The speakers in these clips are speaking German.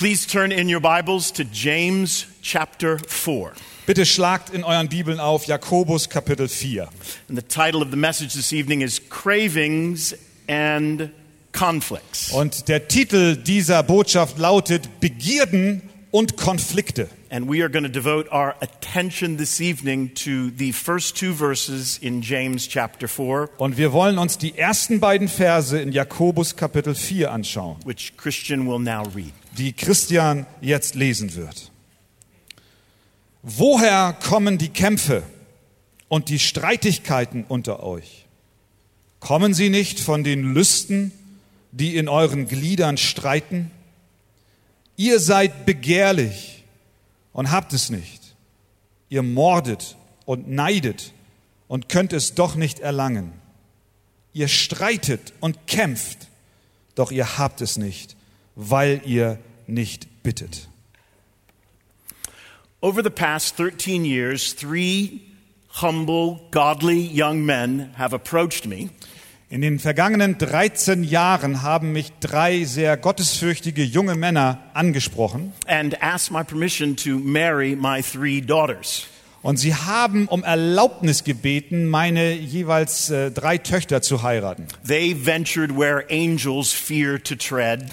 Please turn in your Bibles to James chapter 4. Bitte schlagt in euren Bibeln auf Jakobus Kapitel 4. And the title of the message this evening is Cravings and Conflicts. Und der Titel dieser Botschaft lautet Begierden und Konflikte. And we are going to devote our attention this evening to the first two verses in James chapter 4, Und wir wollen uns die ersten beiden Verse in Jakobus Kapitel 4 anschauen, which Christian will now read. Die Christian jetzt lesen wird. Woher kommen die Kämpfe und die Streitigkeiten unter euch? Kommen sie nicht von den Lüsten, die in euren Gliedern streiten? Ihr seid begehrlich und habt es nicht. Ihr mordet und neidet und könnt es doch nicht erlangen. Ihr streitet und kämpft, doch ihr habt es nicht, weil ihr nicht bittet. Over the past 13 years, three humble, godly young men have approached me In den vergangenen 13 Jahren haben mich drei sehr gottesfürchtige junge Männer angesprochen and asked my permission to marry my three daughters. und sie haben um Erlaubnis gebeten, meine jeweils äh, drei Töchter zu heiraten. They ventured where angels fear to tread.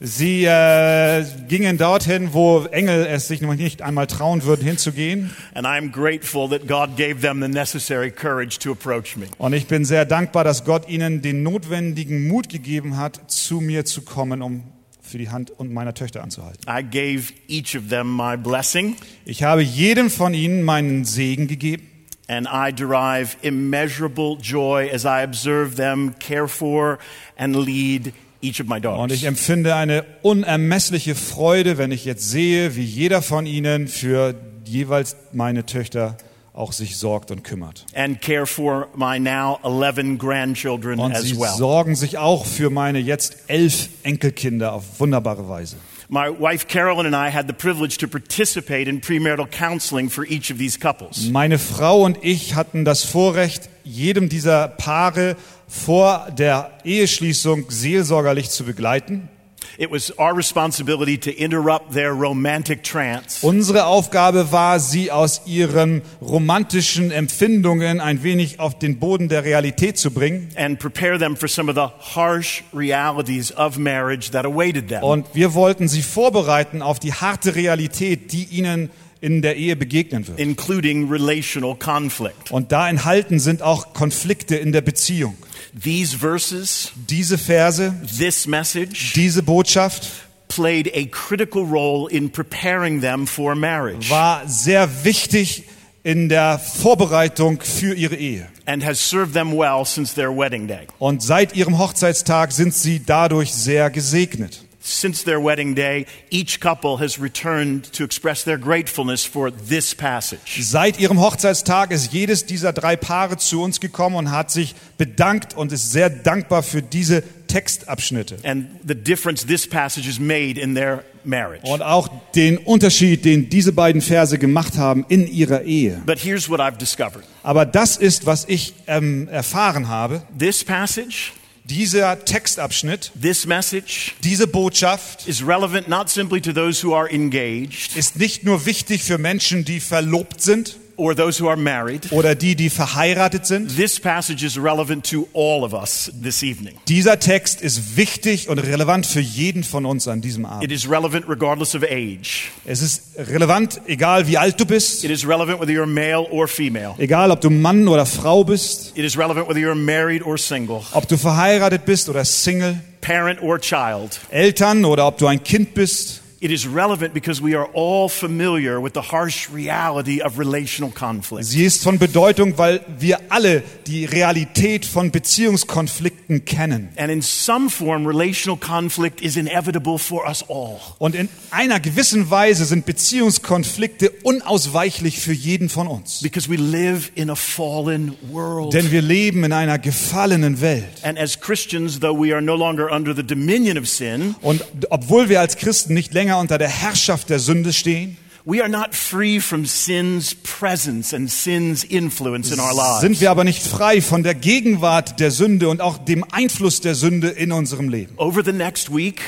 Sie äh, gingen dorthin, wo Engel es sich noch nicht einmal trauen würden, hinzugehen. And I'm grateful that God gave them the necessary courage to approach me. Und ich bin sehr dankbar, dass Gott ihnen den notwendigen Mut gegeben hat, zu mir zu kommen, um für die Hand und meiner Töchter anzuhalten. I gave each of them my blessing, Ich habe jedem von ihnen meinen Segen gegeben. and I derive immeasurable joy as I observe them care for and lead each of my Und daughters. ich empfinde eine unermessliche Freude, wenn ich jetzt sehe, wie jeder von ihnen für jeweils meine Töchter auch sich sorgt und kümmert. And care for my now 11 grandchildren Und as sie well. sorgen sich auch für meine jetzt elf Enkelkinder auf wunderbare Weise. My wife Carolyn and I had the privilege to participate in premarital counseling for each of these couples. Meine Frau und ich hatten das Vorrecht, jedem dieser Paare vor der Eheschließung seelsorgerlich zu begleiten. It was our responsibility to interrupt their romantic trance Unsere Aufgabe war, sie aus ihren romantischen Empfindungen ein wenig auf den Boden der Realität zu bringen. and prepare them for some of the harsh realities of marriage that awaited them. Und wir wollten sie vorbereiten auf die harte Realität, die ihnen in der Ehe begegnen wird. including relational conflict. Und da enthalten sind auch Konflikte in der Beziehung. These verses, Diese Verse, this message, diese Botschaft played a critical role in preparing them for marriage war sehr wichtig in der Vorbereitung für ihre Ehe. and has served them well since their wedding day. Und seit ihrem Hochzeitstag sind sie dadurch sehr gesegnet. Since their wedding day, each couple has returned to express their gratefulness for this passage. Seit ihrem Hochzeitstag ist jedes dieser drei Paare zu uns gekommen und hat sich bedankt und ist sehr dankbar für diese Textabschnitte. and the difference this passage has made in their marriage. Und auch den Unterschied, den diese beiden Verse gemacht haben in ihrer Ehe. But here's what I've discovered Aber das ist, was ich ähm, erfahren habe. this passage, Dieser Textabschnitt, this message, diese Botschaft is relevant not simply to those who are engaged ist nicht nur wichtig für Menschen, die verlobt sind or those who are married. oder die, die verheiratet sind. This passage is relevant to all of us this evening. Dieser Text ist wichtig und relevant für jeden von uns an diesem It Abend. is relevant regardless of age. Es ist relevant, egal wie alt du bist, It is relevant whether you're male or female. egal ob du Mann oder Frau bist, It is relevant whether you're married or single, ob du verheiratet bist oder Single, parent or child. Eltern oder ob du ein Kind bist. It is relevant because we are all familiar with the harsh reality of relational conflict. Sie ist von Bedeutung, weil wir alle die Realität von Beziehungskonflikten kennen. And in some form, relational conflict is inevitable for us all. Und in einer gewissen Weise sind Beziehungskonflikte unausweichlich für jeden von uns. Because we live in a fallen world. Denn wir leben in einer gefallenen Welt. And as Christians, though we are no longer under the dominion of sin, Und obwohl wir als Christen nicht länger unter der Herrschaft der Sünde stehen, we are not free from sin's presence and sin's influence in our lives. sind wir aber nicht frei von der Gegenwart der Sünde und auch dem Einfluss der Sünde in unserem Leben. Over the next week,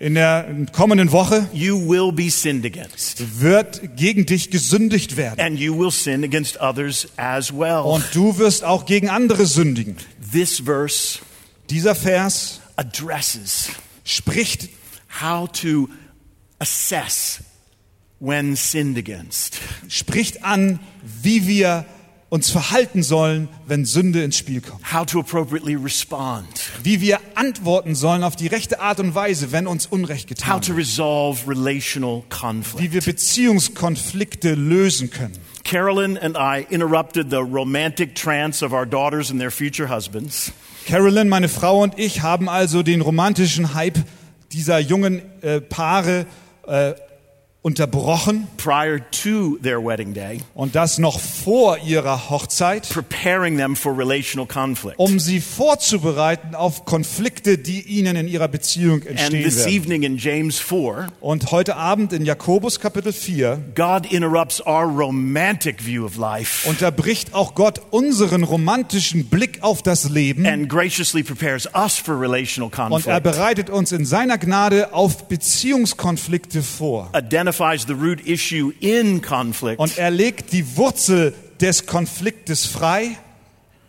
In der kommenden Woche you will be sinned against. wird gegen dich gesündigt werden. And you will sin against others as well. Und du wirst auch gegen andere sündigen. Dieser Vers spricht, assess when sinned against. spricht an, wie wir uns verhalten sollen, wenn Sünde ins Spiel kommt. How to appropriately respond. Wie wir antworten sollen auf die rechte Art und Weise, wenn uns Unrecht How getan to wird. resolve relational Wie conflict. wir Beziehungskonflikte lösen können. Carolyn and I interrupted the romantic trance of our daughters and their future husbands Carolyn, meine Frau und ich haben also den romantischen Hype dieser jungen äh, Paare äh, unterbrochen prior to their wedding day, und das noch vor ihrer Hochzeit, preparing them for relational conflict. um sie vorzubereiten auf Konflikte, die ihnen in ihrer Beziehung And entstehen this werden. evening in James 4, Und heute Abend in Jakobus Kapitel 4 God interrupts our romantic view of life unterbricht auch Gott unseren romantischen Blick auf das Leben and graciously prepares us for relational und er conflict. bereitet uns in seiner Gnade auf Beziehungskonflikte vor. Identifies the root issue in conflict Und er legt die Wurzel des Konfliktes frei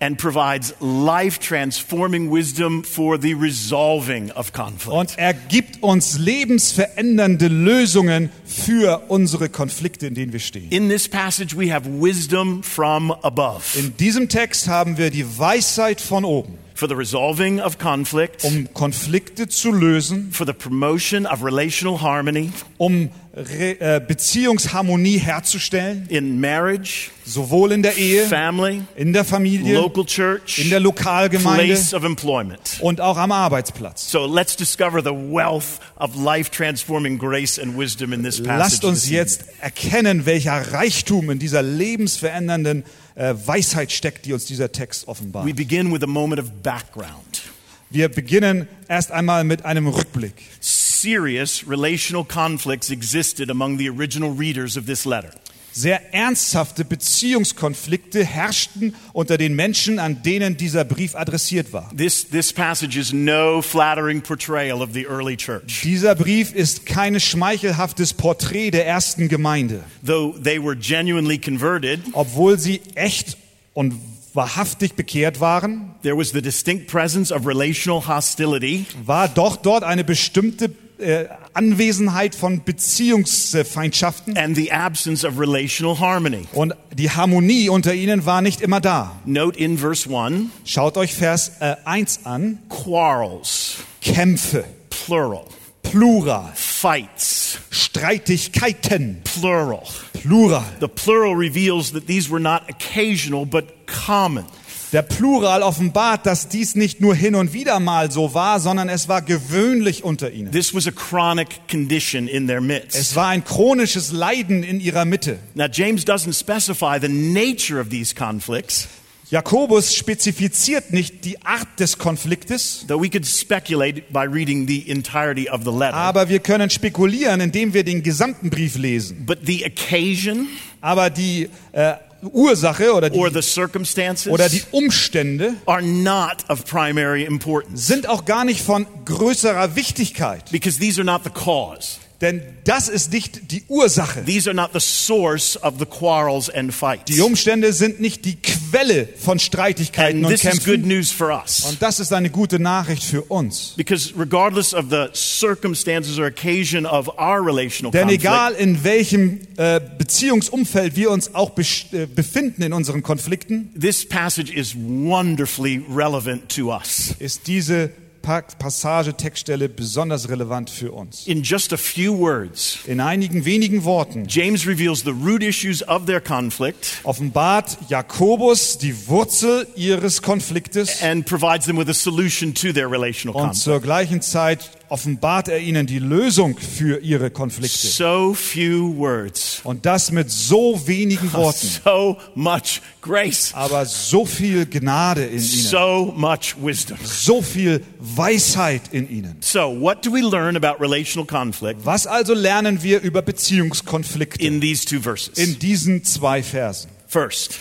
and provides life transforming wisdom for the resolving of conflict. und er gibt uns lebensverändernde Lösungen für unsere Konflikte, in denen wir stehen. In this passage, we have wisdom from above In diesem Text haben wir die Weisheit von oben, for the resolving of conflict, um Konflikte zu lösen, for the promotion of relational harmony um Re äh, Beziehungsharmonie herzustellen, in marriage, sowohl in der Ehe, family, in der Familie, local church, in der Lokalgemeinde place of employment. und auch am Arbeitsplatz. So let's discover the wealth of life transforming grace and wisdom in this passage. Lasst uns jetzt erkennen, welcher Reichtum in dieser lebensverändernden äh, Weisheit steckt, die uns dieser Text offenbart. We begin with a moment of background. Wir beginnen erst einmal mit einem Rückblick. Serious relational conflicts existed among the original readers of this letter. Sehr ernsthafte Beziehungskonflikte herrschten unter den Menschen, an denen dieser Brief adressiert war. This, this passage is no flattering portrayal of the early church. Dieser Brief ist kein schmeichelhaftes Porträt der ersten Gemeinde. Though they were genuinely converted, Obwohl sie echt und wahrhaftig bekehrt waren, there was the distinct presence of relational hostility war doch dort eine bestimmte äh, Anwesenheit von Beziehungsfeindschaften and the absence of relational harmony. und die Harmonie unter ihnen war nicht immer da. Note in verse 1 Schaut euch Vers äh, 1 an. quarrels, Kämpfe, plural, Plural, fights, Streitigkeiten, plural. Plural. The plural reveals that these were not occasional but common. Der Plural offenbart, dass dies nicht nur hin und wieder mal so war, sondern es war gewöhnlich unter ihnen. This was a chronic condition in their midst. Es war ein chronisches Leiden in ihrer Mitte. Now, James doesn't specify the nature of these conflicts, Jakobus spezifiziert nicht die Art des Konfliktes, though we could speculate by reading the entirety of the letter. aber wir können spekulieren, indem wir den gesamten Brief lesen. But the occasion Aber die äh, Ursache oder or die, the circumstances oder die Umstände are not of primary importance sind auch gar nicht von größerer Wichtigkeit, because these are not the cause. Denn das ist nicht die Ursache. These are not the source of the quarrels and fights. Die Umstände sind nicht die Quelle von Streitigkeiten And und this is good Kämpfen. news for us. Und das ist eine gute Nachricht für uns. Because regardless of the circumstances or occasion of our relational Denn egal in welchem äh, Beziehungsumfeld wir uns auch besch- äh, befinden in unseren Konflikten, this passage is wonderfully relevant to us. ist diese Passage, Textstelle besonders relevant für uns. In just a few words, In einigen wenigen Worten James reveals the root issues of their conflict offenbart Jakobus die Wurzel ihres Konfliktes and provides them with a solution to their relational und conflict. zur gleichen Zeit offenbart er ihnen die Lösung für ihre Konflikte. So few words, Und das mit so wenigen Worten, so much grace, aber so viel Gnade in ihnen, so much wisdom. so viel Weisheit in ihnen. So, what do we learn about relational conflict Was also lernen wir über Beziehungskonflikte in these two verses? in diesen zwei Versen? First,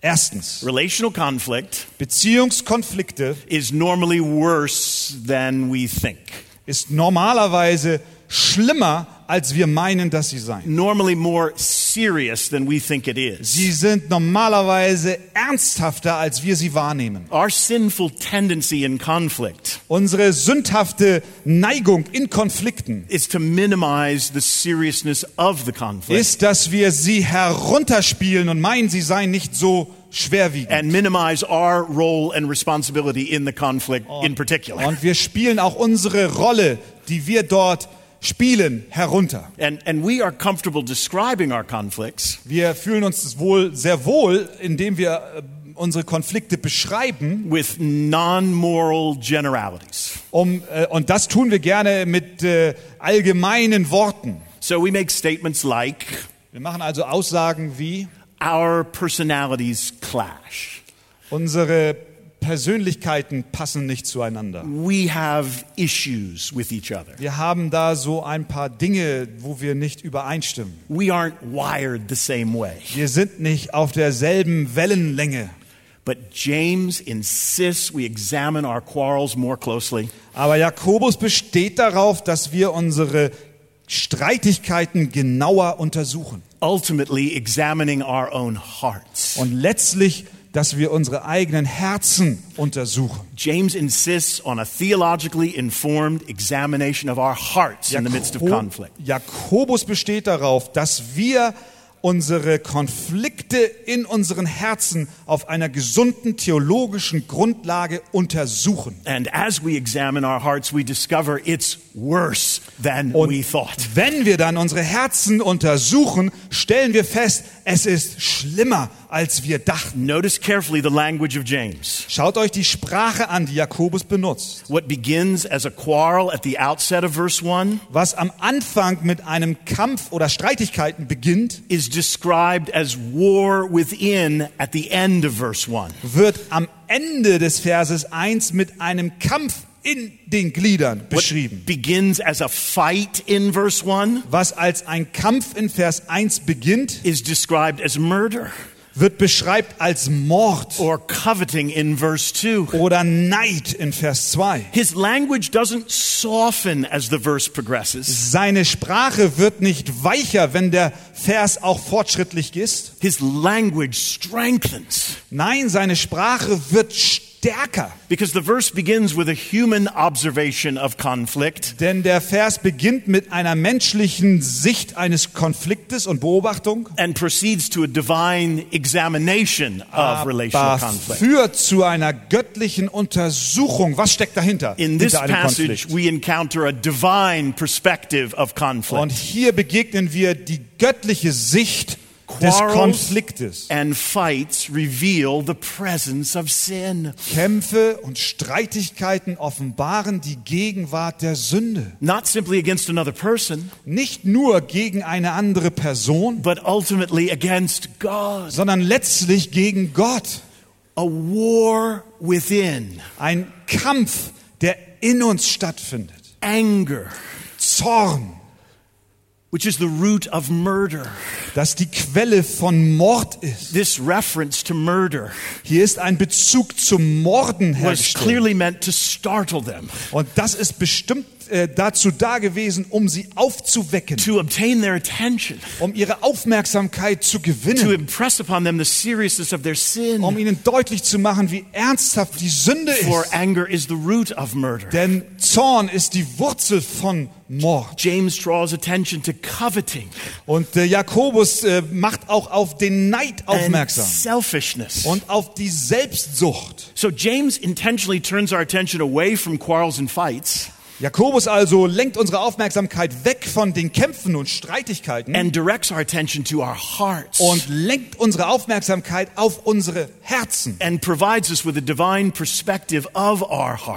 Erstens, relational conflict Beziehungskonflikte is normally worse than we think. Ist normalerweise schlimmer, als wir meinen, dass sie seien. normally more serious than we think it is. Sie sind normalerweise ernsthafter, als wir sie wahrnehmen. Our sinful tendency in conflict Unsere sündhafte Neigung in Konflikten is to minimize the seriousness of the conflict ist, dass wir sie herunterspielen und meinen, sie seien nicht so schwerwiegend. and minimize our role and responsibility in the conflict in particular. Und wir spielen auch unsere Rolle, die wir dort spielen, herunter. And, and we are comfortable describing our conflicts Wir fühlen uns wohl sehr wohl, indem wir äh, unsere Konflikte beschreiben, with non-moral generalities. um, äh, und das tun wir gerne mit äh, allgemeinen Worten. So we make statements like, Wir machen also Aussagen wie, our personalities clash. unsere Persönlichkeiten passen nicht zueinander. We have issues with each other. Wir haben da so ein paar Dinge, wo wir nicht übereinstimmen. We aren't wired the same way. Wir sind nicht auf derselben Wellenlänge. But James insists we examine our quarrels more closely Aber Jakobus besteht darauf, dass wir unsere Streitigkeiten genauer untersuchen. Ultimately examining our own hearts. Und letztlich, dass wir unsere eigenen Herzen untersuchen. James insists on a theologically informed examination of our hearts in the midst of Jakob- conflict. Jakobus besteht darauf, dass wir unsere Konflikte in unseren Herzen auf einer gesunden theologischen Grundlage untersuchen. And as we examine our hearts, we discover it's worse than Und we thought. wenn wir dann unsere Herzen untersuchen, stellen wir fest, es ist schlimmer, als wir dachten. Notice carefully the language of James. Schaut euch die Sprache an, die Jakobus benutzt. What begins as a quarrel at the outset of verse 1 Was am Anfang mit einem Kampf oder Streitigkeiten beginnt, is described as war within at the end of verse 1. wird am Ende des Verses 1 mit einem Kampf in den Gliedern What beschrieben. begins as a fight in verse 1 Was als ein Kampf in Vers 1 beginnt, is described as murder wird beschreibt als Mord or coveting in verse 2. oder Neid in Vers 2. His language doesn't soften as the verse progresses. Seine Sprache wird nicht weicher, wenn der Vers auch fortschrittlich ist. His language strengthens Nein, seine Sprache wird stärker. Because the verse begins with a human observation of conflict Denn der Vers beginnt mit einer menschlichen Sicht eines Konfliktes und Beobachtung, and proceeds to a divine examination of relational conflict. führt zu einer göttlichen Untersuchung. Was steckt dahinter? In this passage, we encounter a divine perspective of Und conflict. hier begegnen wir die göttliche Sicht des Konfliktes. and fights reveal the presence of sin. Kämpfe und Streitigkeiten offenbaren die Gegenwart der Sünde. Not simply against another person, Nicht nur gegen eine andere Person, but ultimately against God. sondern letztlich gegen Gott. A war within, Ein Kampf, der in uns stattfindet. anger, Zorn, which is the root of murder. Das die Quelle von Mord ist. This reference to murder Hier ist ein Bezug zum Morden was hergestellt. clearly meant to startle them, Und das ist bestimmt äh, dazu da gewesen, um sie aufzuwecken, to obtain their attention, um ihre Aufmerksamkeit zu to gewinnen, impress upon them the seriousness of their sin. um ihnen deutlich zu machen, wie ernsthaft die Sünde For ist. anger is the root of murder. Denn Zorn ist die Wurzel von Mord. James draws attention to coveting Und äh, Jakobus äh, macht auch auf den Neid aufmerksam und auf die Selbstsucht. So James intentionally turns our attention away from quarrels and fights Jakobus also lenkt unsere Aufmerksamkeit weg von den Kämpfen und Streitigkeiten and directs our attention to our hearts und lenkt unsere Aufmerksamkeit auf unsere Herzen.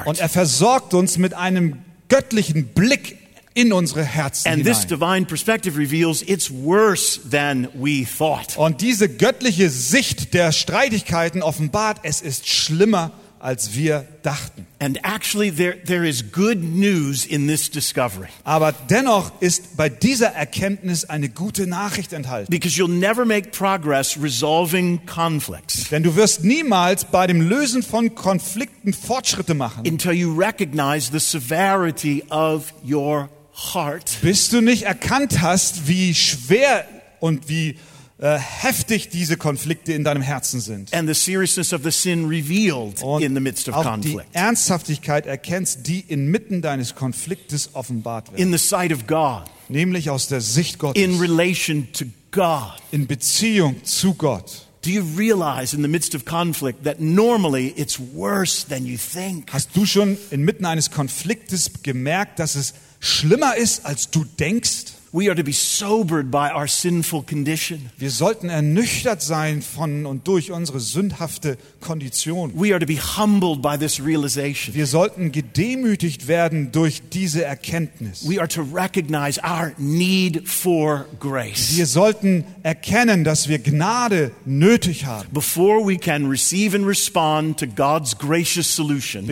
Und er versorgt uns mit einem göttlichen Blick in unsere Herzen And this hinein. divine perspective reveals it's worse than we thought. Und diese göttliche Sicht der Streitigkeiten offenbart, es ist schlimmer, als wir dachten. And actually, there, there is good news in this discovery Aber dennoch ist bei dieser Erkenntnis eine gute Nachricht enthalten. because you'll never make progress resolving conflicts Denn du wirst niemals bei dem Lösen von Konflikten Fortschritte machen, until you recognize the severity of your heart bis du nicht erkannt hast, wie schwer und wie äh, heftig diese Konflikte in deinem Herzen sind. and the seriousness of the sin revealed Und in the midst of auch die conflict Ernsthaftigkeit erkennst, die inmitten deines Konfliktes offenbart wird. in the sight of God, Nämlich aus der Sicht Gottes, in relation to God. in Beziehung zu Gott. Do you realize in the midst of conflict that normally it's worse than you think? Hast du schon inmitten eines Konfliktes gemerkt, dass es schlimmer ist, als du denkst? We are to be sobered by our sinful condition. Wir sollten ernüchtert sein von und durch unsere sündhafte Kondition. We are to be humbled by this realization. Wir sollten gedemütigt werden durch diese Erkenntnis. We are to recognize our need for grace. Wir sollten erkennen, dass wir Gnade nötig haben. Before we can receive and respond to God's gracious solution,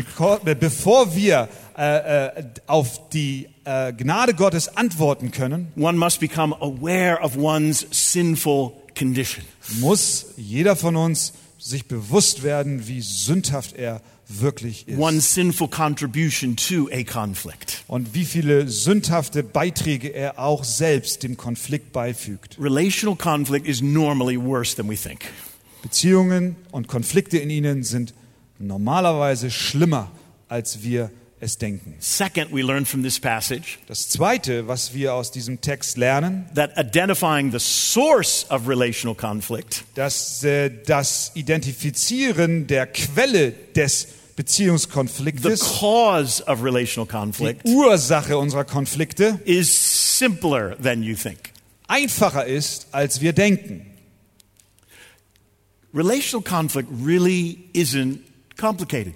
Bevor wir äh, äh, auf die äh, Gnade Gottes antworten können, one must become aware of one's sinful condition. muss jeder von uns sich bewusst werden, wie sündhaft er wirklich ist. One's sinful contribution to a conflict. Und wie viele sündhafte Beiträge er auch selbst dem Konflikt beifügt. Relational conflict is normally worse than we think. Beziehungen und Konflikte in ihnen sind normalerweise schlimmer, als wir es denken. Second, we learn from this passage Das Zweite, was wir aus diesem Text lernen, that identifying the source of relational conflict dass äh, das Identifizieren der Quelle des the Beziehungskonfliktes, cause of relational die conflict Ursache unserer Konflikte, is simpler than you think. einfacher ist, als wir denken. Relational conflict really isn't complicated.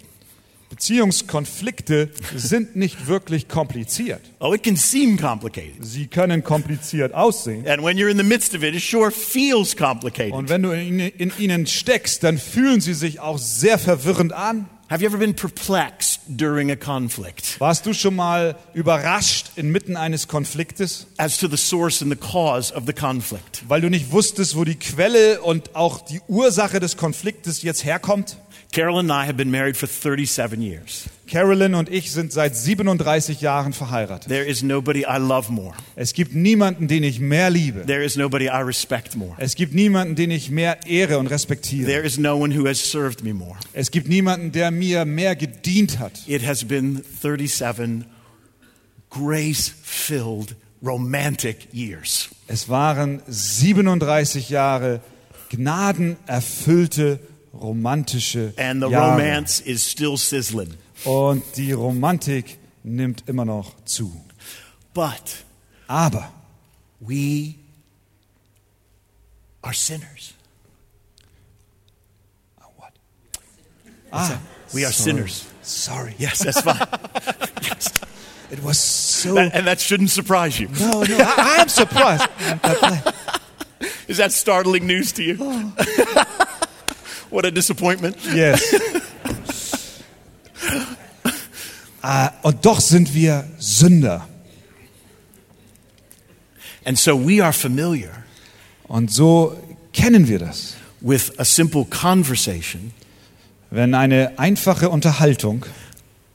Beziehungskonflikte sind nicht wirklich kompliziert. Oh, it can seem complicated. Sie können kompliziert aussehen. And when you're in the midst of it, it sure feels complicated. Und wenn du in, in ihnen steckst, dann fühlen sie sich auch sehr verwirrend an. Have you ever been perplexed during a conflict Warst du schon mal überrascht inmitten eines Konfliktes, as to the source and the cause of the conflict? weil du nicht wusstest, wo die Quelle und auch die Ursache des Konfliktes jetzt herkommt? Carol and I have been married for 37 years. Carolyn und ich sind seit 37 Jahren verheiratet. There is nobody I love more. Es gibt niemanden, den ich mehr liebe. There is nobody I respect more. Es gibt niemanden, den ich mehr ehre und respektiere. There is no one who has served me more. Es gibt niemanden, der mir mehr gedient hat. It has been 37 grace filled, romantic years. Es waren 37 Jahre gnadenerfüllte, romantische And the Jahre. romance is still sizzling. Und die Romantik nimmt immer noch zu. But Aber we are sinners. ah, We are sorry. sinners. Sorry. Yes, that's fine. yes. It was so. That- and that shouldn't surprise you. no, no, I, I'm surprised. Is that startling news to you? what a disappointment. Yes. Ah, und doch sind wir Sünder. And so we are familiar Und so kennen wir das. with a simple conversation Wenn eine einfache Unterhaltung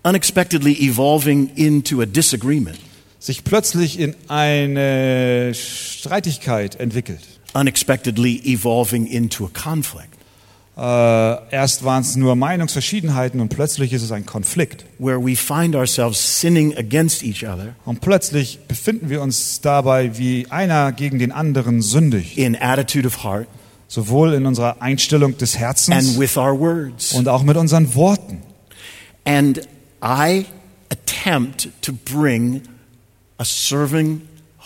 unexpectedly evolving into a disagreement, sich plötzlich in eine Streitigkeit entwickelt. unexpectedly evolving into a conflict, erst waren es nur Meinungsverschiedenheiten und plötzlich ist es ein Konflikt. where we find ourselves sinning against each other Und plötzlich befinden wir uns dabei, wie einer gegen den anderen sündigt. in attitude of heart Sowohl in unserer Einstellung des and Herzens with our words. und auch mit unseren Worten. And I attempt to bring a serving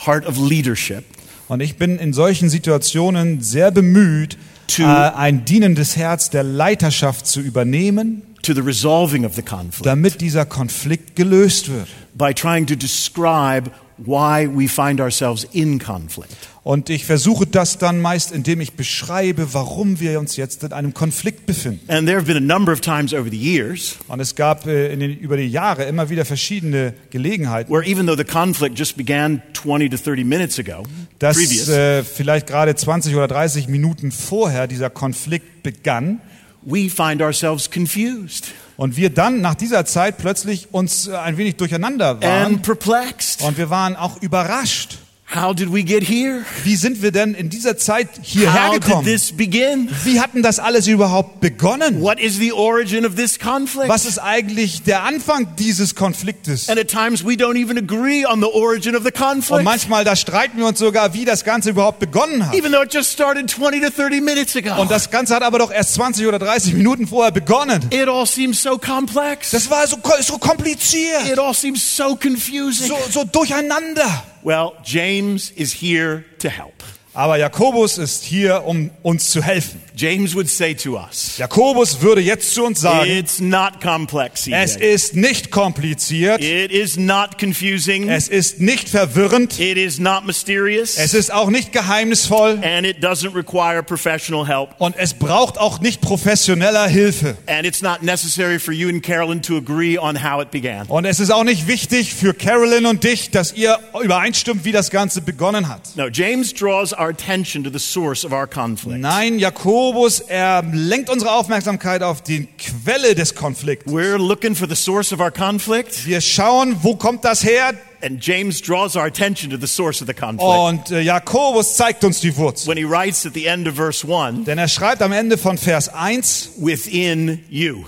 heart of leadership Und ich bin in solchen Situationen sehr bemüht, To- äh, ein dienendes Herz der Leiterschaft zu übernehmen, to the resolving of the conflict damit dieser Konflikt gelöst wird. by trying to describe why we find ourselves in conflict. Und ich versuche das dann meist, indem ich beschreibe, warum wir uns jetzt in einem Konflikt befinden. And there have been a number of times over the years Und es gab äh, in den, über die Jahre immer wieder verschiedene Gelegenheiten, where even though the conflict just began 20 to 30 minutes ago, dass äh, vielleicht gerade 20 oder 30 Minuten vorher dieser Konflikt begann we find ourselves confused und wir dann nach dieser Zeit plötzlich uns äh, ein wenig durcheinander waren and perplexed. und wir waren auch überrascht. How did we get here? Wie sind wir denn in dieser Zeit hierher How did gekommen? this begin? Wie hatten das alles überhaupt begonnen? What is the origin of this conflict? Was ist eigentlich der Anfang dieses Konfliktes? And at times we don't even agree on the origin of the Und manchmal, da streiten wir uns sogar, wie das Ganze überhaupt begonnen hat. even though it just started 20 to 30 minutes ago. Und das Ganze hat aber doch erst 20 oder 30 Minuten vorher begonnen. It all seems so complex. Das war so, so kompliziert, It all seems so confusing. so, so durcheinander. Well, James is here to help. Aber Jakobus ist hier, um uns zu helfen. James would say to us, Jakobus würde jetzt zu uns sagen, it's not complex. es CJ. ist nicht kompliziert, It is not confusing. es ist nicht verwirrend, It is not mysterious. es ist auch nicht geheimnisvoll And it doesn't require professional help. und es braucht auch nicht professioneller Hilfe. And it's not necessary for you and Carolyn to agree on how it began. Und es ist auch nicht wichtig für Carolyn und dich, dass ihr übereinstimmt, wie das Ganze begonnen hat. No, James draws our attention to the source of our conflict. Nein, Jakobus, er lenkt unsere Aufmerksamkeit auf die Quelle des Konflikts. We're looking for the source of our conflict, Wir schauen, wo kommt das her? and James draws our attention to the source of the conflict. Und äh, Jakobus zeigt uns die Wurzel. When he writes at the end of verse 1, Denn er schreibt am Ende von Vers 1, within you,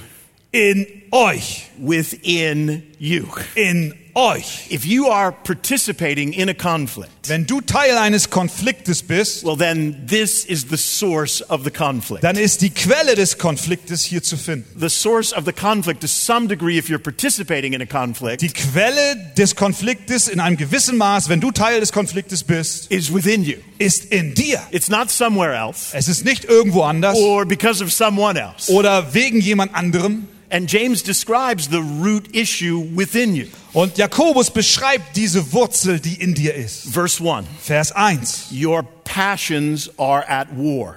in euch, within you. in euch. If you are participating in a conflict, Wenn du Teil eines Konfliktes bist, well, then this is the source of the conflict. dann ist die Quelle des Konfliktes hier zu finden. The source of the conflict, to some degree, if you're participating in a conflict, Die Quelle des Konfliktes in einem gewissen Maß, wenn du Teil des Konfliktes bist, is within you. ist in dir. It's not somewhere else Es ist nicht irgendwo anders or because of someone else. oder wegen jemand anderem. And James describes the root issue within you. Und Jakobus beschreibt diese Wurzel, die in dir ist. Verse 1 Vers 1. Your passions are at war.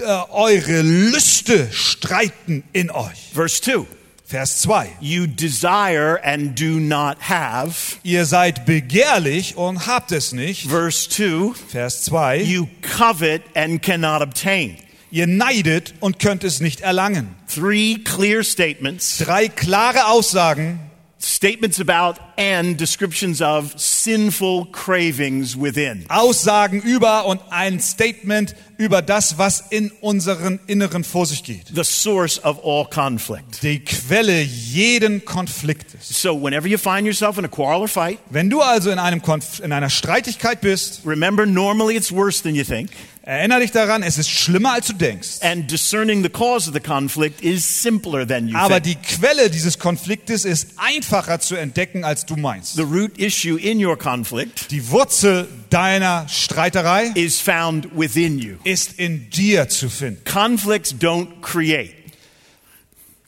Äh, eure Lüste streiten in euch. Verse 2 Vers 2. You desire and do not have. Ihr seid begehrlich und habt es nicht. Verse 2 Vers 2. You covet and cannot obtain. Ihr neidet und könnt es nicht erlangen. Three clear statements, Drei klare Aussagen, statements about and descriptions of sinful cravings within. Aussagen über und ein Statement über das, was in unseren Inneren vor sich geht. The source of all conflict. Die Quelle jeden Konfliktes. So whenever you find yourself in a quarrel or fight, Wenn du also in, einem Konf in einer Streitigkeit bist, remember normally it's worse than you think. Erinnere dich daran, es ist schlimmer, als du denkst. And discerning the cause of the conflict is simpler than you Aber think. die Quelle dieses Konfliktes ist einfacher zu entdecken, als du meinst. The root issue in your conflict Die Wurzel deiner Streiterei is found within you. ist in dir zu finden. Conflicts don't create,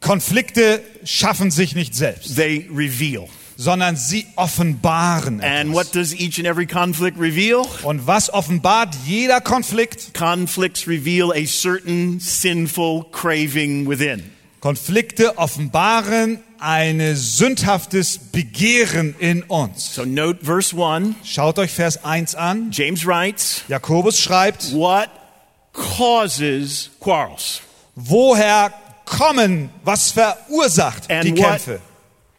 Konflikte schaffen sich nicht selbst, they reveal. Sondern sie offenbaren And etwas. what does each and every conflict reveal? Und was offenbart jeder Konflikt? Conflicts reveal a certain sinful craving within. Konflikte offenbaren ein sündhaftes Begehren in uns. So note verse 1. Schaut euch Vers 1 an. James writes, Jakobus schreibt, What causes quarrels? woher kommen, was verursacht die And what Kämpfe?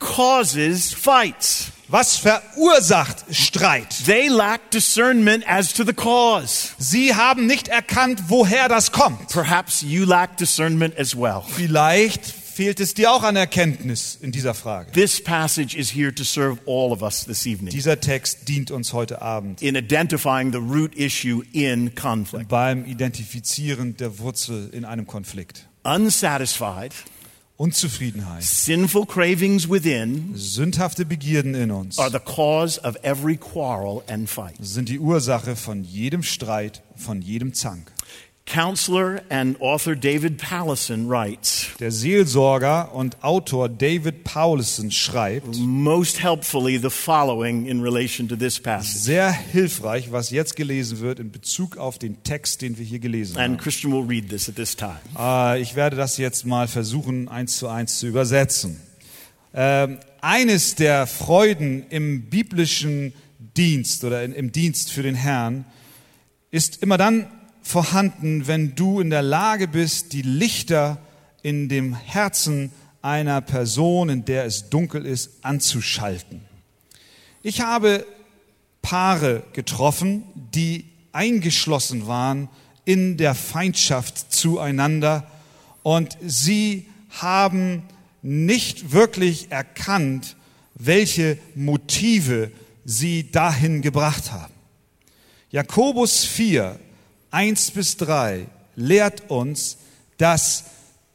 Causes fights? Was verursacht Streit? They lack discernment as to the cause. Sie haben nicht erkannt, woher das kommt. Perhaps you lack discernment as well. Vielleicht fehlt es dir auch an Erkenntnis in dieser Frage. This passage is here to serve all of us this evening Dieser Text dient uns heute Abend in identifying the root issue in conflict. beim Identifizieren der Wurzel in einem Konflikt. Unsatisfied, Unzufriedenheit, sinful cravings within sündhafte Begierden in uns are the cause of every quarrel and fight. sind die Ursache von jedem Streit, von jedem Zank. Counselor and author David Pallison writes Der Seelsorger und Autor David Paulison schreibt, most helpfully the following in relation to this passage. sehr hilfreich, was jetzt gelesen wird in Bezug auf den Text, den wir hier gelesen And haben. Christian will read this at this time. Äh, Ich werde das jetzt mal versuchen, eins zu eins zu übersetzen. Ähm, Eines der Freuden im biblischen Dienst oder in- im Dienst für den Herrn ist immer dann vorhanden, wenn du in der Lage bist, die Lichter in dem Herzen einer Person, in der es dunkel ist, anzuschalten. Ich habe Paare getroffen, die eingeschlossen waren in der Feindschaft zueinander und sie haben nicht wirklich erkannt, welche Motive sie dahin gebracht haben. Jakobus 4, 1 bis 3 lehrt uns, dass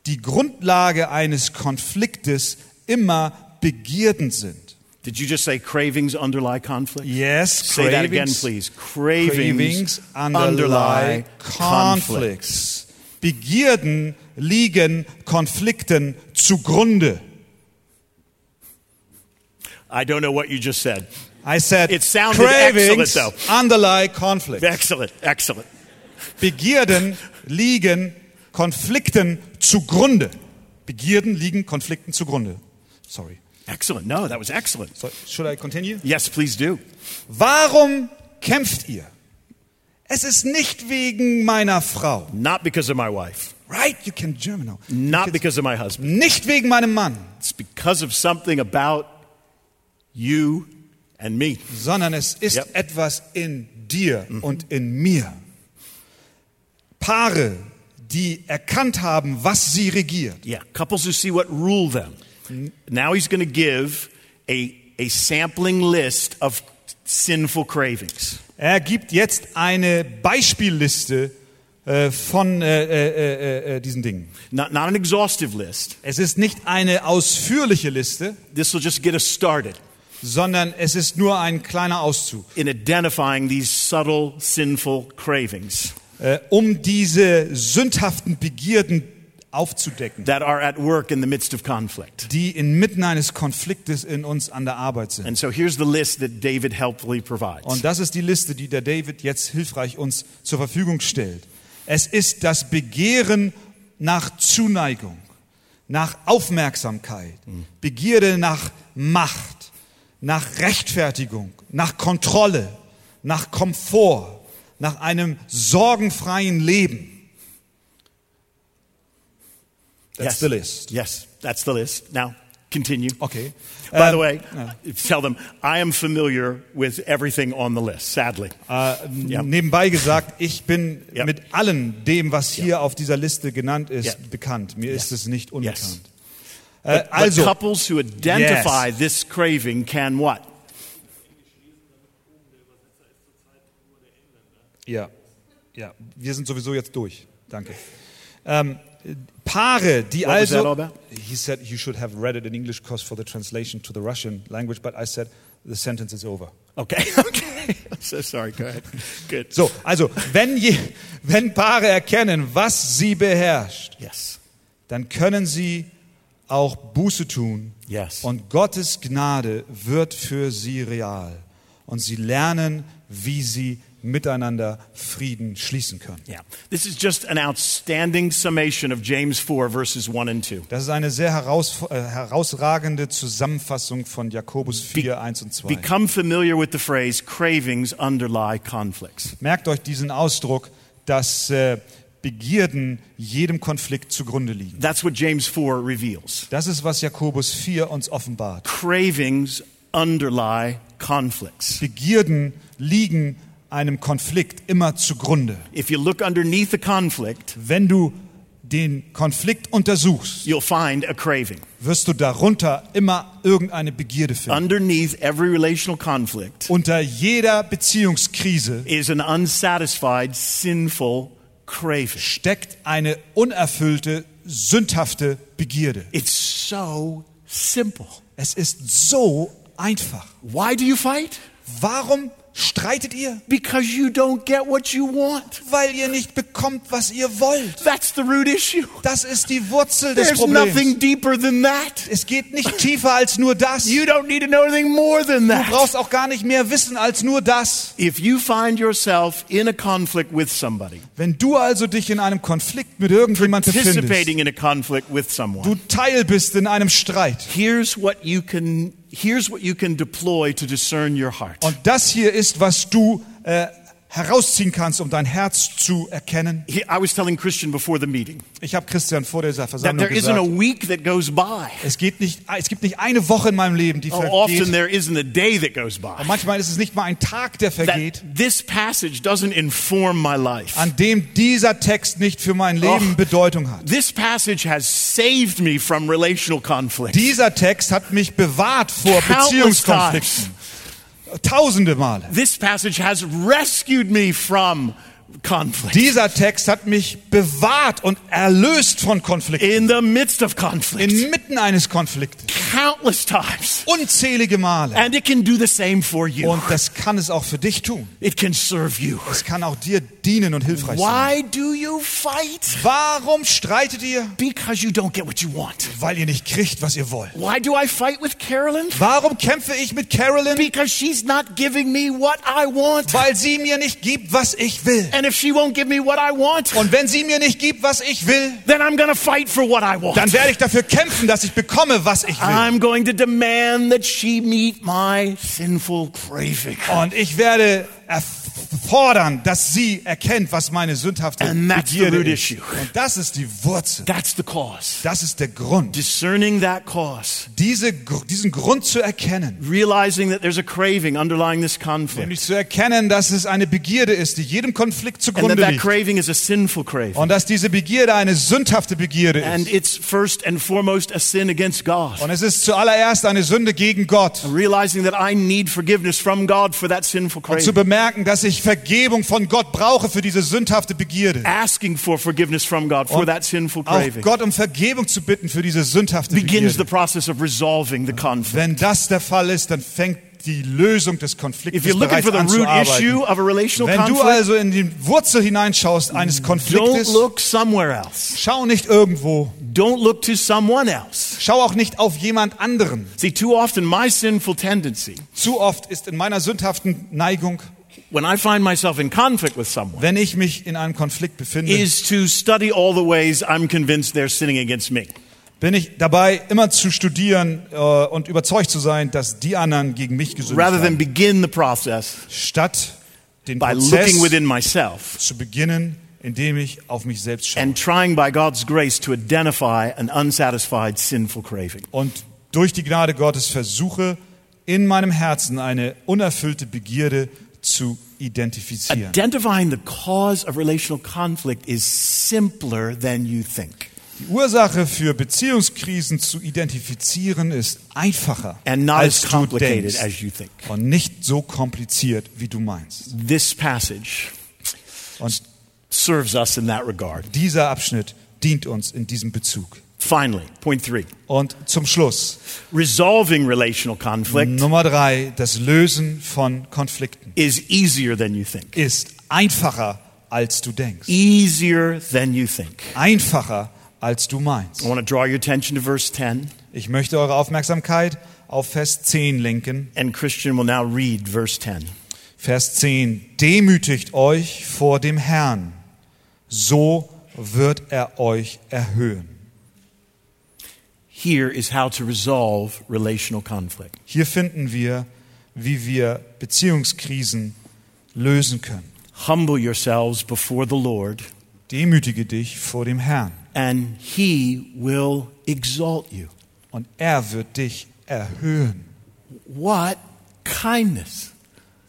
die Grundlage eines Konfliktes immer Begierden sind. Did you just say cravings underlie conflict? Yes, Say that again, cravings- please. Cravings, Cravings underlie conflicts. Begierden liegen Konflikten zugrunde. I don't know what you just said. I said It sounded cravings excellent, underlie conflicts. Excellent, excellent. Begierden liegen Konflikten zugrunde. Begierden liegen Konflikten zugrunde. Sorry. Excellent. No, that was excellent. So, should I continue? Yes, please do. Warum kämpft ihr? Es ist nicht wegen meiner Frau. Not because of my wife, Right? You can German now. not because of my husband. Nicht wegen meinem Mann, It's because of something about you and me. sondern es ist Yep. etwas in dir und in mir. Paare, die erkannt haben, was sie regiert. Yeah, couples who see what rule them. Now he's going to give a, a sampling list of sinful cravings. Er gibt jetzt eine Beispielliste äh, von äh, äh, äh, äh, diesen Dingen. Not, not an exhaustive list. Es ist nicht eine ausführliche Liste, This will just get us started sondern es ist nur ein kleiner Auszug, in identifying these subtle sinful cravings äh, um diese sündhaften Begierden aufzudecken, that are at work in the midst of conflict. die inmitten eines Konfliktes in uns an der Arbeit sind. And so here's the list that David helpfully provides. Und das ist die Liste, die der David jetzt hilfreich uns zur Verfügung stellt. Es ist das Begehren nach Zuneigung, nach Aufmerksamkeit, Begierde nach Macht, nach Rechtfertigung, nach Kontrolle, nach Komfort, nach einem sorgenfreien Leben. That's yes. the list. Yes, that's the list. Now, continue. Okay. By Ähm, the way, tell them I am familiar with everything on the list, sadly. Äh, Ja. Nebenbei gesagt, ich bin Ja. mit allem dem, was hier auf dieser Liste genannt ist, bekannt. Mir ist es nicht unbekannt. But, Äh, but also, couples who identify this craving can what? Ja, ja, wir sind sowieso jetzt durch. Danke. Ähm, Paare, die What was that also, about? he said you should have read it in English because for the translation to the Russian language, but I said the sentence is over. Okay, okay. I'm so sorry. Go ahead. Good. So, also, wenn, je, wenn Paare erkennen, was sie beherrscht, Yes. dann können sie auch Buße tun. Yes. Und Gottes Gnade wird für sie real. Und sie lernen, wie sie miteinander Frieden schließen können. Yeah. This is just an outstanding summation of James 4, verses 1 and 2. Das ist eine sehr heraus, äh, herausragende Zusammenfassung von Jakobus 4, 1 und 2. Become familiar with the phrase cravings underlie conflicts. Merkt euch diesen Ausdruck, dass äh, Begierden jedem Konflikt zugrunde liegen. That's what James 4 reveals. Das ist, was Jakobus 4 uns offenbart. Cravings underlie conflicts. Begierden liegen einem Konflikt immer zugrunde. If you look underneath the conflict, Wenn du den Konflikt untersuchst, you'll find a craving. wirst du darunter immer irgendeine Begierde finden. Underneath every relational conflict Unter jeder Beziehungskrise is an unsatisfied, sinful craving. steckt eine unerfüllte, sündhafte Begierde. It's so simple. Es ist so einfach. Why do you fight? Warum streitet ihr? Because you don't get what you want. Weil ihr nicht bekommt, was ihr wollt. That's the root issue. Das ist die Wurzel des There's Problems. nothing deeper than that. Es geht nicht tiefer als nur das. You don't need to know anything more than Du that. brauchst auch gar nicht mehr wissen als nur das. If you find yourself in a conflict with somebody, Wenn du also dich in einem Konflikt mit irgendjemand befindest, participating in a conflict with someone, du Teil bist in einem Streit. here's what you can here's what you can deploy to discern your heart. Und das hier ist, was du äh, herausziehen kannst, um dein Herz zu erkennen. He- I was telling Christian before the meeting Ich habe Christian vor dieser Versammlung there isn't a gesagt, week that goes by. es, geht nicht, es gibt nicht eine Woche in meinem Leben, die Oh, often vergeht. Und manchmal ist es nicht mal ein Tag, der vergeht, That this passage doesn't inform my life. an dem dieser Text nicht für mein Leben Oh. Bedeutung hat. This passage has saved me from relational conflict. Dieser Text hat mich bewahrt vor Beziehungskonflikten. Tausende Male. This passage has rescued me from. Dieser Text hat mich bewahrt und erlöst von Konflikten. In the midst of conflict. Inmitten eines Konfliktes. Countless times. Unzählige Male. And it can do the same for you. Und das kann es auch für dich tun. It can serve you. Es kann auch dir dienen und hilfreich sein. Why do you fight? Warum streitet ihr? Because you don't get what you want. Weil ihr nicht kriegt, was ihr wollt. Why do I fight with Carolyn? Warum kämpfe ich mit Carolyn? Because she's not giving me what I want. Weil sie mir nicht gibt, was ich will. And if she won't give me what I want, Und wenn sie mir nicht gibt, was ich will, then I'm to fight for what I want. dann werde ich dafür kämpfen, dass ich bekomme, was ich will. I'm going to demand that she meet my sinful craving. Und ich werde erfordern, dass sie erkennt, was meine sündhafte And that's the Begierde root ist. issue. Und das ist die Wurzel. That's the cause. Das ist der Grund. Discerning that cause, Diese, diesen Grund zu erkennen. realizing that there's a craving underlying this conflict, Nämlich zu erkennen, dass es eine Begierde ist, die jedem Konflikt and that zugrunde that liegt. craving is a sinful craving. Und dass diese Begierde eine sündhafte Begierde And ist. it's first and foremost a sin against God. Und es ist zuallererst eine Sünde gegen Gott. Realizing that I need forgiveness from God for that sinful Und zu craving. Bemerken, dass ich Vergebung von Gott brauche für diese sündhafte Begierde. Asking for forgiveness from God for that sinful Auch craving Gott um Vergebung zu bitten für diese sündhafte begins the Begierde. process of resolving the conflict. Wenn das der Fall ist, dann fängt die Lösung des Konfliktes bereits for the an zu root issue arbeiten. of a relational Wenn du also in die Wurzel hineinschaust eines don't Konfliktes, look somewhere else. schau nicht irgendwo. Don't look to someone else. Schau auch nicht auf jemand anderen. See, too often my sinful tendency, Zu oft ist in meiner sündhaften Neigung, when I find myself in conflict with someone, wenn ich mich in einem Konflikt befinde, is to study all the ways I'm convinced they're sinning against me. bin ich dabei, immer zu studieren äh, und überzeugt zu sein, dass die anderen gegen mich gesündigt Rather than haben. begin the process Statt den by Prozess looking within myself zu beginnen, indem ich auf mich selbst schaue. and trying by God's grace to identify an unsatisfied sinful craving. und durch die Gnade Gottes versuche, in meinem Herzen eine unerfüllte Begierde zu identifizieren. Identifying the cause of relational conflict is simpler than you think. Die Ursache für Beziehungskrisen zu identifizieren ist einfacher, And not als as du denkst as you think. und nicht so kompliziert, wie du meinst. This passage Und serves us in that regard. dieser Abschnitt dient uns in diesem Bezug. Finally, point three Und zum Schluss, resolving relational conflict Nummer drei, das Lösen von Konflikten is easier than you think. ist einfacher, als du denkst. Easier than you think. Einfacher, als du meinst. I want to draw your attention to verse 10, Ich möchte eure Aufmerksamkeit auf Vers 10 lenken. and Christian will now read verse 10. Vers 10. Demütigt euch vor dem Herrn, so wird er euch erhöhen. Here is how to resolve relational conflict. Hier finden wir, wie wir Beziehungskrisen lösen können. Humble yourselves before the Lord, Demütige dich vor dem Herrn and he will exalt you. und er wird dich erhöhen. What kindness.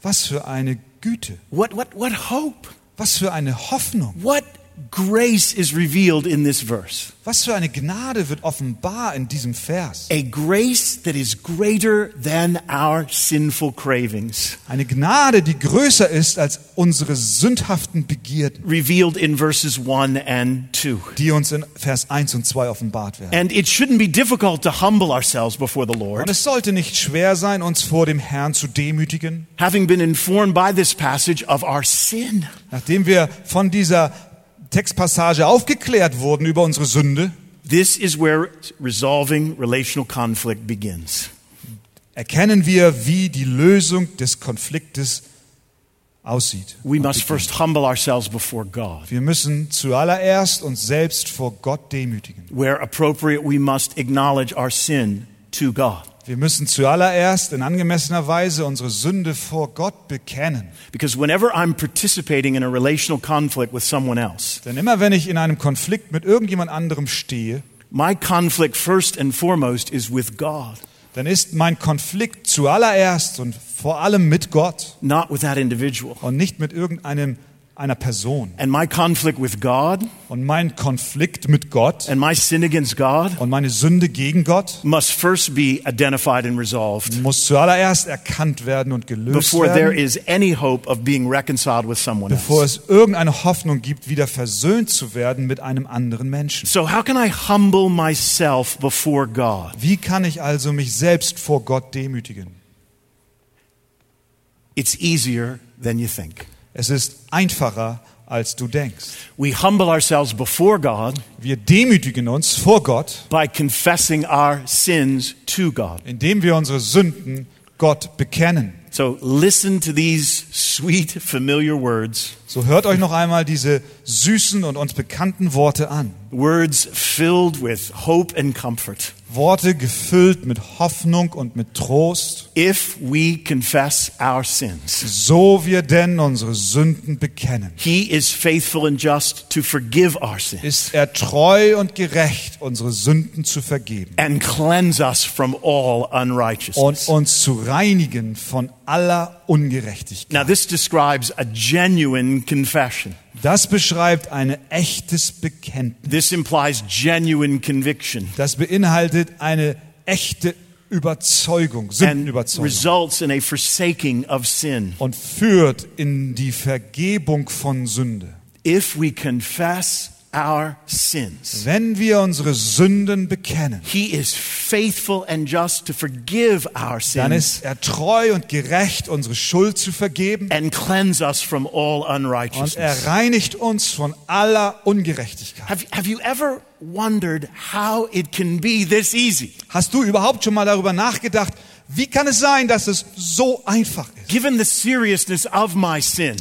Was für eine Güte, What, what, what hope. was für eine Hoffnung, What grace is revealed in this verse? Was für eine Gnade wird offenbar in diesem Vers. A grace that is greater than our sinful cravings. Eine Gnade, die größer ist als unsere sündhaften Begierden, Revealed in verses 1 and 2. die uns in Vers 1 und 2 offenbart werden. And it shouldn't be difficult to humble ourselves before the Und Lord. es sollte nicht schwer sein, uns vor dem Herrn zu demütigen, Having been informed by this passage of our sin. nachdem wir von dieser Textpassage aufgeklärt wurden über unsere Sünde. This is where resolving relational conflict begins. Erkennen wir, wie die Lösung des Konfliktes aussieht. We must first humble ourselves before God. Wir müssen zuallererst uns selbst vor Gott demütigen. Where appropriate, we must acknowledge our sin to God. Wir müssen zuallererst in angemessener Weise unsere Sünde vor Gott bekennen. Because whenever I'm participating in a relational conflict with someone else, Denn immer wenn ich in einem Konflikt mit irgendjemand anderem stehe, my conflict first and foremost is with God, dann ist mein Konflikt zuallererst und vor allem mit Gott not with that individual. und nicht mit irgendeinem einer Person. And my conflict with God Und mein Konflikt mit Gott and my sin against God und meine Sünde gegen Gott must first be identified and resolved muss zuallererst erkannt werden und gelöst before there werden, is any hope of being reconciled with someone bevor else. es irgendeine Hoffnung gibt, wieder versöhnt zu werden mit einem anderen Menschen. So, how can I humble myself before God? Wie kann ich also mich selbst vor Gott demütigen? It's easier than you think. Es ist einfacher, als du denkst. We humble ourselves before God Wir demütigen uns vor Gott, by confessing our sins to God. indem wir unsere Sünden Gott bekennen. So listen to these sweet, familiar words, So hört euch noch einmal diese süßen und uns bekannten Worte an. words filled with hope and comfort. Worte gefüllt mit Hoffnung und mit Trost. If we confess our sins, So wir denn unsere Sünden bekennen, He is faithful and just to forgive our sins ist er treu und gerecht, unsere Sünden zu vergeben and cleanse us from all und unrighteousness. uns zu reinigen von aller Ungerechtigkeit. Now, this describes a genuine confession. Das beschreibt ein echtes Bekenntnis. This implies genuine conviction Das beinhaltet eine echte Überzeugung, Sündenüberzeugung results in a forsaking of sin. und führt in die Vergebung von Sünde. If we confess our sins, Wenn wir unsere Sünden bekennen, He is faithful and just to forgive our dann sins ist er treu und gerecht, unsere Schuld zu vergeben and cleanse us from all und unrighteousness. er reinigt uns von aller Ungerechtigkeit. Have, have you ever wondered how it can be this easy? Hast du überhaupt schon mal darüber nachgedacht, wie kann es sein, dass es so einfach ist? Given the seriousness of my sin,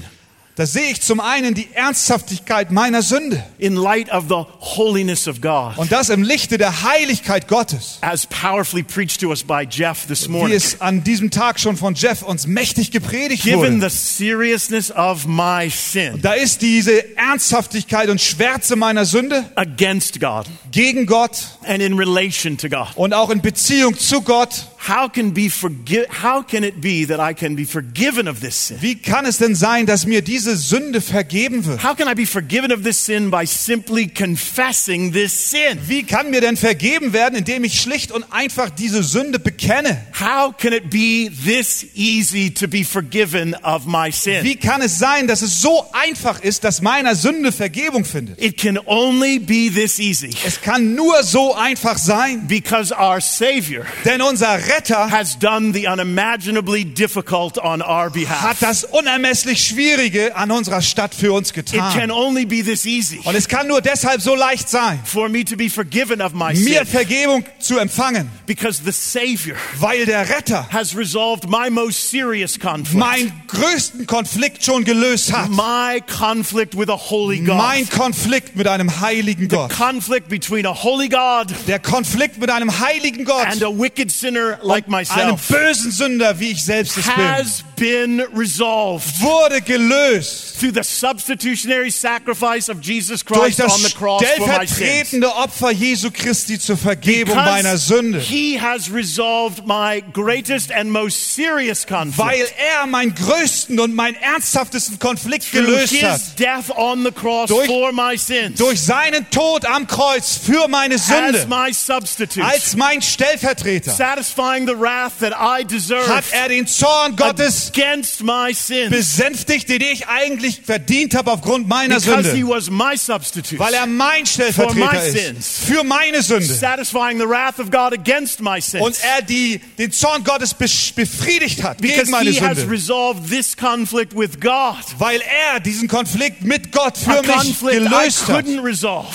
Da sehe ich zum einen die Ernsthaftigkeit meiner Sünde in light of the holiness of God, und das im Lichte der Heiligkeit Gottes, as powerfully preached to us by Jeff this wie morning. es an diesem Tag schon von Jeff uns mächtig gepredigt Given wurde. the seriousness of my sin Da ist diese Ernsthaftigkeit und Schwärze meiner Sünde against God gegen Gott and in relation to God, und auch in Beziehung zu Gott. How can be forgi- How can it be that I can be forgiven of this sin? Wie kann es denn sein, dass mir diese Sünde vergeben wird? How can I be forgiven of this sin by simply confessing this sin? Wie kann mir denn vergeben werden, indem ich schlicht und einfach diese Sünde bekenne? How can it be this easy to be forgiven of my sin? Wie kann es sein, dass es so einfach ist, dass meiner Sünde Vergebung findet? It can only be this easy Es kann nur so einfach sein, because our Savior denn unser Retter has done the unimaginably difficult on our hat behalf. das unermesslich Schwierige an unserer Stadt für uns It can getan. only be this easy Und es kann nur deshalb so leicht sein, for me to be forgiven of my mir sin Vergebung zu empfangen, because the Savior weil der Retter has resolved my most serious conflict. meinen größten Konflikt schon gelöst hat. My conflict with a holy God. Mein Konflikt mit einem heiligen Gott. conflict between a holy God Der Konflikt mit einem heiligen Gott and a wicked sinner like einem myself, bösen Sünder, wie ich selbst es bin, has been resolved wurde gelöst through the substitutionary sacrifice of Jesus durch Christ on das the cross for my sins. stellvertretende Opfer Jesu Christi zur Vergebung meiner Sünde. he has resolved my greatest and most serious conflict. Weil er meinen größten und meinen ernsthaftesten Konflikt through gelöst hat. his death on the cross Durch- for my sins Durch seinen Tod am Kreuz für meine as Sünde. my substitute, Als mein Stellvertreter satisfying the wrath that I deserve hat er den Zorn Gottes against my sins besänftigt, den ich eigentlich verdient habe aufgrund meiner because he Sünde. was my substitute, Weil er mein Stellvertreter ist. sins. Für meine Sünde. satisfying the wrath of God against my sins. Und er die, den Zorn Gottes befriedigt hat because gegen meine he has Sünde. resolved this conflict with God, Weil er diesen Konflikt mit Gott a für mich conflict I gelöst hat.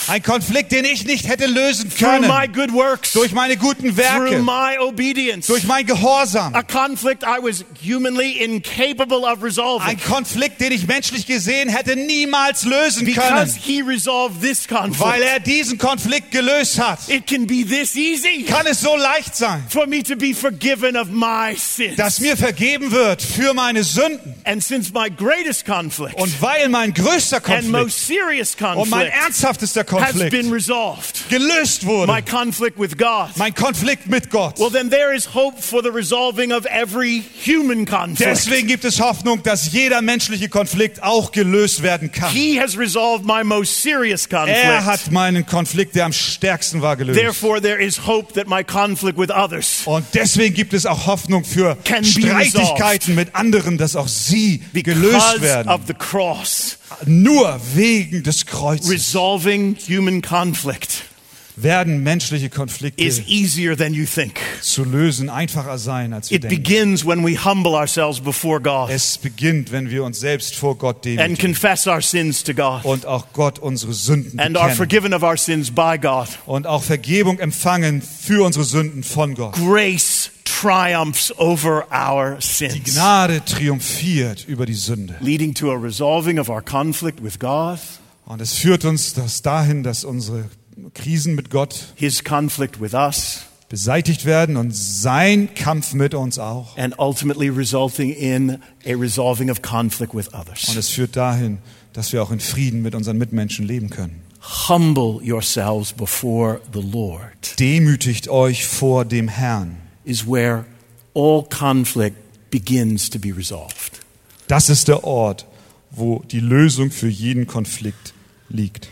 Ein Konflikt, den ich nicht hätte lösen through können. my good works, Durch meine guten through Werke. my obedience. Durch mein Gehorsam. a conflict I was humanly incapable of resolving. Ein Konflikt, den ich menschlich gesehen hätte niemals lösen Because können. he resolved this Weil conflict, er diesen Konflikt gelöst hat. it can be this easy Kann es so leicht sein, for me to be forgiven of my sins. dass mir vergeben wird für meine Sünden. And since my greatest conflict Und weil mein größter and Konflikt most serious und mein conflict ernsthafter has Konflikt been resolved, gelöst my wurde, conflict with God, mein Konflikt mit Gott. well, then there is hope for the resolving of every human conflict. Deswegen gibt es Hoffnung, dass jeder menschliche Konflikt auch gelöst werden kann. He has resolved my most serious Er hat meinen Konflikt, der am stärksten war, gelöst. Therefore, there is hope that my conflict with others, Und deswegen gibt es auch Hoffnung für Streitigkeiten mit anderen, dass auch sie gelöst because werden. of the cross, Nur wegen des Kreuzes resolving human conflict werden menschliche Konflikte is easier than you think. zu lösen einfacher sein, als wir It denken. begins when we humble ourselves before God Es beginnt, wenn wir uns selbst vor Gott and demütigen confess our sins to God und auch Gott unsere Sünden and are bekennen forgiven of our sins by God. und auch Vergebung empfangen für unsere Sünden von Gott. Grace triumphs over our Die sins, Gnade triumphiert über die Sünde. leading to a resolving of our conflict with God, Und es führt uns das dahin, dass unsere Krisen mit Gott His conflict with us, beseitigt werden und sein Kampf mit uns auch. and ultimately resulting in a resolving of conflict with Und others. es führt dahin, dass wir auch in Frieden mit unseren Mitmenschen leben können. Humble yourselves before the Lord Demütigt euch vor dem Herrn. is where all conflict begins to be resolved. Das ist der Ort, wo die Lösung für jeden Konflikt liegt.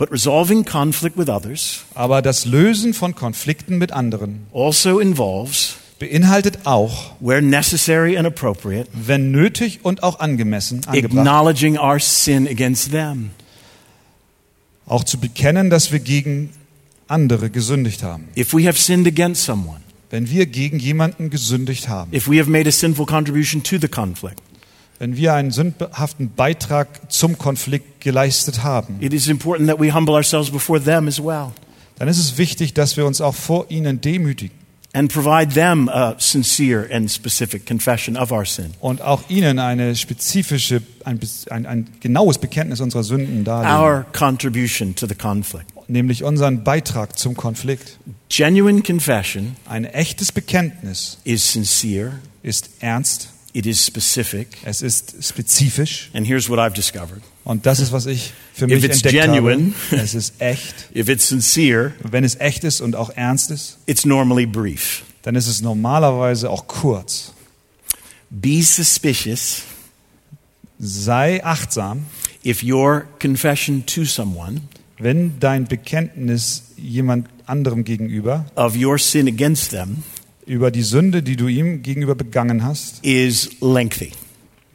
But resolving conflict with others Aber das Lösen von Konflikten mit anderen also involves, beinhaltet auch, where necessary and appropriate, wenn nötig und auch angemessen, angebracht, acknowledging our sin against them. auch zu bekennen, dass wir gegen andere gesündigt haben. If we have sinned against someone, Wenn wir gegen jemanden gesündigt haben, if we have made a sinful contribution to the conflict, wenn wir einen sündhaften Beitrag zum Konflikt geleistet haben, it is important that we humble ourselves before them as well dann ist es wichtig, dass wir uns auch vor ihnen demütigen and provide them a sincere and specific confession of our sin. und auch ihnen eine spezifische, ein, ein, ein genaues Bekenntnis unserer Sünden darlegen, Our contribution to the conflict. nämlich unseren Beitrag zum Konflikt. Genuine confession Ein echtes Bekenntnis is sincere, ist ernst, it is specific, es ist spezifisch and here's what I've discovered. und das ist, was ich für mich entdeckt genuine- habe. Es ist echt. If it's sincere, Wenn es echt ist und auch ernst ist, it's normally brief. dann ist es normalerweise auch kurz. Be suspicious Sei achtsam, if your confession to someone wenn dein Bekenntnis jemand anderem gegenüber of your sin against them über die Sünde, die du ihm gegenüber begangen hast, is lengthy.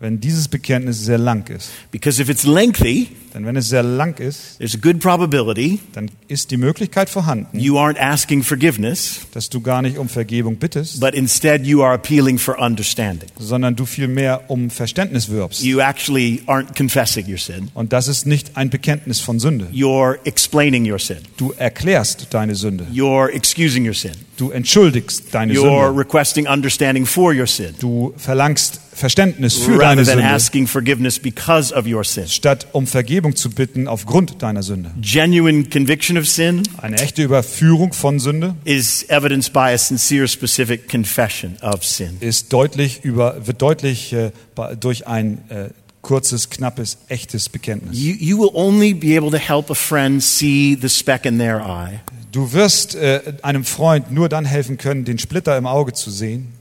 Wenn dieses Bekenntnis sehr lang ist. Because if it's lengthy, Denn wenn es sehr lang ist, there's a good probability dann ist die Möglichkeit vorhanden, you aren't asking forgiveness, dass du gar nicht um Vergebung bittest, but instead you are appealing for understanding. sondern du vielmehr um Verständnis wirbst. You actually aren't confessing your sin, Und das ist nicht ein Bekenntnis von Sünde. you're explaining your sin, Du erklärst deine Sünde. you're excusing your sin, Du entschuldigst deine you're Sünde. requesting understanding for your sin. Du verlangst Verständnis für deine than Sünde, asking forgiveness because of your sin. statt um Vergebung zu bitten aufgrund deiner Sünde. Genuine conviction of sin Eine echte Überführung von Sünde is evidenced by a sincere, specific confession of sin. ist deutlich über, wird deutlich äh, durch ein äh, kurzes, knappes, echtes Bekenntnis. You, you will only be able to help a friend see the speck in their eye Du wirst äh, einem Freund nur dann helfen können, den Splitter im Auge zu sehen,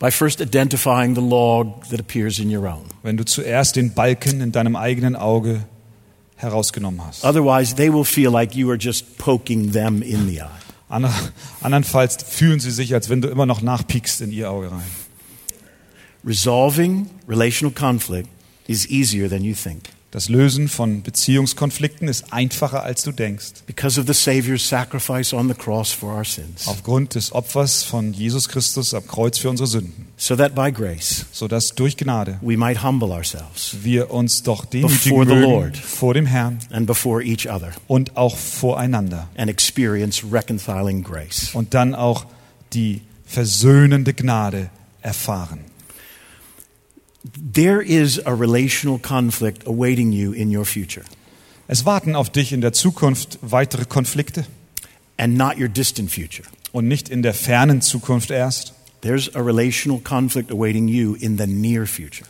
by first identifying the log that appears in your own. wenn du zuerst den Balken in deinem eigenen Auge herausgenommen hast. Otherwise, they will feel like you are just poking them in the eye. Ander, andernfalls fühlen sie sich, als wenn du immer noch nachpiekst in ihr Auge rein. Resolving relational conflict is easier than you think Das Lösen von Beziehungskonflikten ist einfacher, als du denkst. because of the Savior's sacrifice on the cross for our sins. Aufgrund des Opfers von Jesus Christus am Kreuz für unsere Sünden. So that by grace, Sodass durch Gnade we might humble ourselves wir uns doch demütigen the mögen Lord. vor dem Herrn and before each other und auch voreinander. and experience reconciling grace. Und dann auch die versöhnende Gnade erfahren. There is a relational conflict awaiting you in your future, Es warten auf dich in der Zukunft weitere Konflikte and not your distant future. und nicht in der fernen Zukunft erst. There's a relational conflict awaiting you in the near future.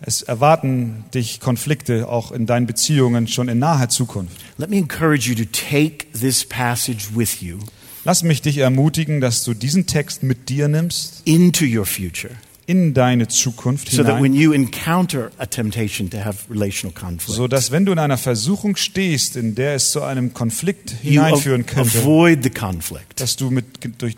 Es erwarten dich Konflikte auch in deinen Beziehungen schon in naher Zukunft. Let me encourage you to take this passage with you Lass mich dich ermutigen, dass du diesen Text mit dir nimmst into your future in deine Zukunft so that when hinein, you encounter a temptation to have relational conflict, so dass wenn du in einer Versuchung stehst, in der es zu einem Konflikt hineinführen könnte, avoid the conflict. dass du mit, durch,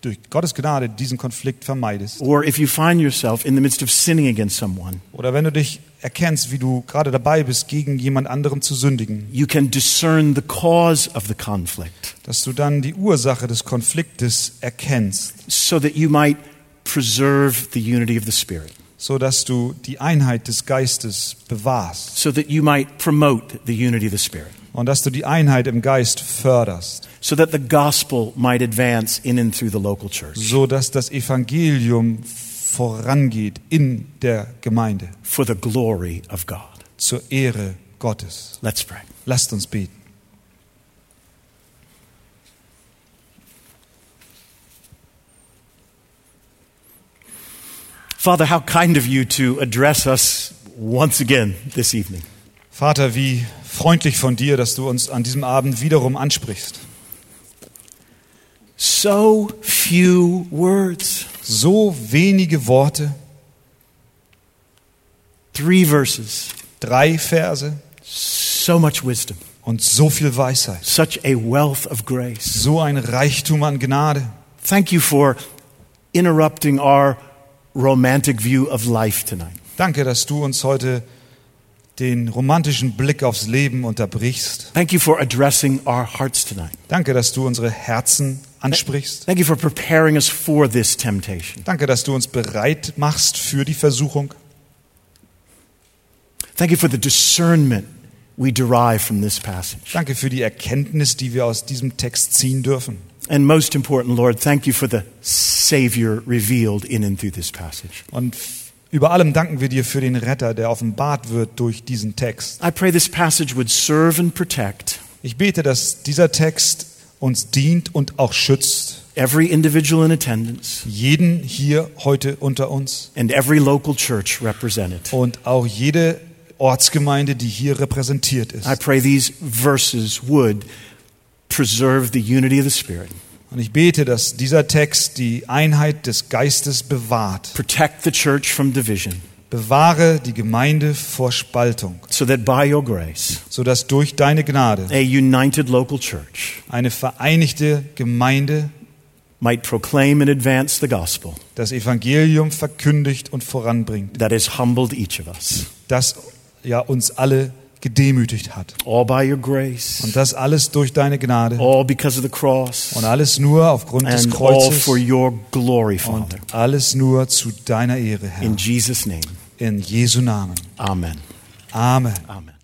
durch Gottes Gnade diesen Konflikt vermeidest. Or if you find yourself in the midst of sinning against someone, Oder wenn du dich erkennst, wie du gerade dabei bist, gegen jemand anderen zu sündigen, you can discern the cause of the conflict dass du dann die Ursache des Konfliktes erkennst, so that you might preserve the unity of the Spirit, so dass du die Einheit des Geistes bewahrst so that you might promote the unity of the Spirit, und dass du die Einheit im Geist förderst, so that the gospel might advance in and through the local church so dass das Evangelium vorangeht in der Gemeinde for the glory of God. zur Ehre Gottes. Let's pray. Lasst uns beten. Father, how kind of you to address us once again this evening. Vater, wie freundlich von dir, dass du uns an diesem Abend wiederum ansprichst. So few words, So wenige Worte, three verses, drei Verse so much wisdom, und so viel Weisheit. such a wealth of grace. So ein Reichtum an Gnade. Thank you for interrupting our romantic view of life tonight. Danke, dass du uns heute den romantischen Blick aufs Leben unterbrichst. Thank you for addressing our hearts tonight. Danke, dass du unsere Herzen ansprichst. Thank you for preparing us for this temptation. Danke, dass du uns bereit machst für die Versuchung. Thank you for the discernment we derive from this passage. Danke für die Erkenntnis, die wir aus diesem Text ziehen dürfen. And most important, Lord, thank you for the Savior revealed in and through this passage. Und über allem danken wir dir für den Retter, der offenbart wird durch diesen Text. I pray this passage would serve and protect Ich bete, dass dieser Text uns dient und auch schützt. every individual in attendance Jeden hier heute unter uns and every local church represented. und auch jede Ortsgemeinde, die hier repräsentiert ist. I pray these verses would preserve the unity of the Spirit, Und ich bete, dass dieser Text die Einheit des Geistes bewahrt. protect the church from division, Bewahre die Gemeinde vor Spaltung, so that by your grace, sodass durch deine Gnade a united local church eine vereinigte Gemeinde might proclaim and advance the gospel das Evangelium verkündigt und voranbringt, that has humbled each of us. das ja uns alle gedemütigt hat. All by your grace, Und das alles durch deine Gnade all because of the cross, und alles nur aufgrund des and all Kreuzes for your glory, und Father. alles nur zu deiner Ehre, Herr. In Jesus' name, In Jesu Namen. amen. Amen. Amen.